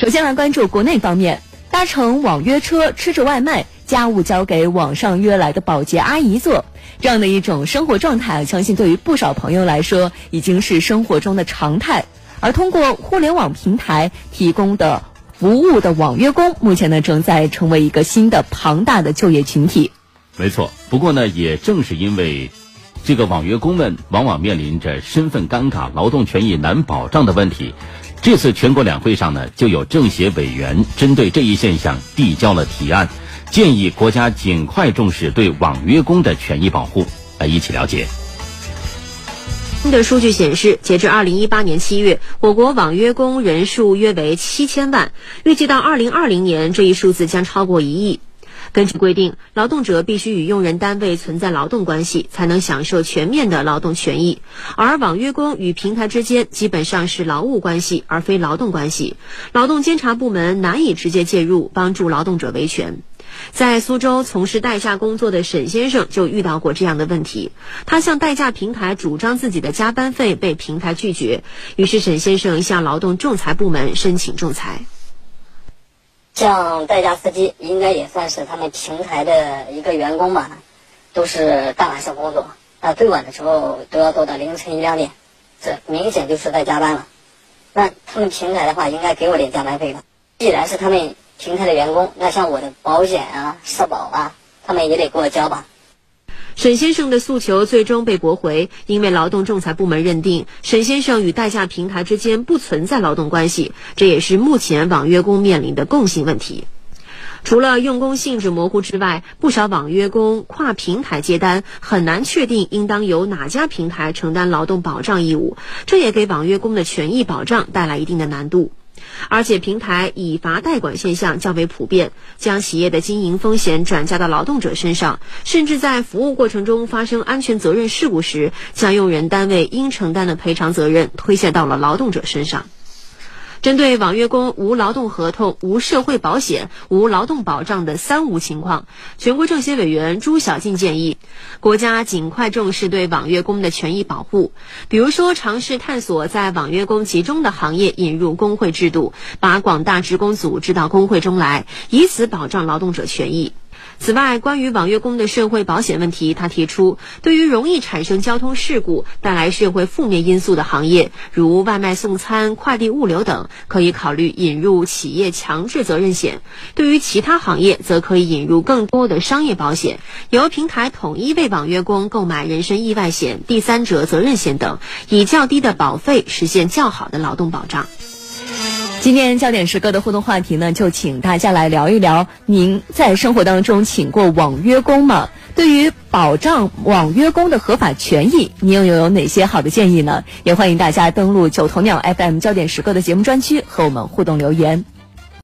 首先来关注国内方面，搭乘网约车吃着外卖，家务交给网上约来的保洁阿姨做，这样的一种生活状态，相信对于不少朋友来说已经是生活中的常态。而通过互联网平台提供的服务的网约工，目前呢正在成为一个新的庞大的就业群体。没错，不过呢，也正是因为这个网约工们往往面临着身份尴尬、劳动权益难保障的问题。这次全国两会上呢，就有政协委员针对这一现象递交了提案，建议国家尽快重视对网约工的权益保护。来一起了解。新的数据显示，截至二零一八年七月，我国网约工人数约为七千万，预计到二零二零年，这一数字将超过一亿。根据规定，劳动者必须与用人单位存在劳动关系，才能享受全面的劳动权益。而网约工与平台之间基本上是劳务关系，而非劳动关系，劳动监察部门难以直接介入，帮助劳动者维权。在苏州从事代驾工作的沈先生就遇到过这样的问题，他向代驾平台主张自己的加班费被平台拒绝，于是沈先生向劳动仲裁部门申请仲裁。像代驾司机，应该也算是他们平台的一个员工吧，都是大晚上工作，那，最晚的时候都要做到凌晨一两点，这明显就是在加班了。那他们平台的话，应该给我点加班费吧？既然是他们平台的员工，那像我的保险啊、社保啊，他们也得给我交吧？沈先生的诉求最终被驳回，因为劳动仲裁部门认定沈先生与代驾平台之间不存在劳动关系，这也是目前网约工面临的共性问题。除了用工性质模糊之外，不少网约工跨平台接单，很难确定应当由哪家平台承担劳动保障义务，这也给网约工的权益保障带来一定的难度。而且平台以罚代管现象较为普遍，将企业的经营风险转嫁到劳动者身上，甚至在服务过程中发生安全责任事故时，将用人单位应承担的赔偿责任推卸到了劳动者身上。针对网约工无劳动合同、无社会保险、无劳动保障的“三无”情况，全国政协委员朱晓静建议，国家尽快重视对网约工的权益保护，比如说尝试探索在网约工集中的行业引入工会制度，把广大职工组织到工会中来，以此保障劳动者权益。此外，关于网约工的社会保险问题，他提出，对于容易产生交通事故、带来社会负面因素的行业，如外卖送餐、快递物流等，可以考虑引入企业强制责任险；对于其他行业，则可以引入更多的商业保险，由平台统一为网约工购买人身意外险、第三者责任险等，以较低的保费实现较好的劳动保障。今天焦点时刻的互动话题呢，就请大家来聊一聊，您在生活当中请过网约工吗？对于保障网约工的合法权益，您又有哪些好的建议呢？也欢迎大家登录九头鸟 FM 焦点时刻的节目专区和我们互动留言。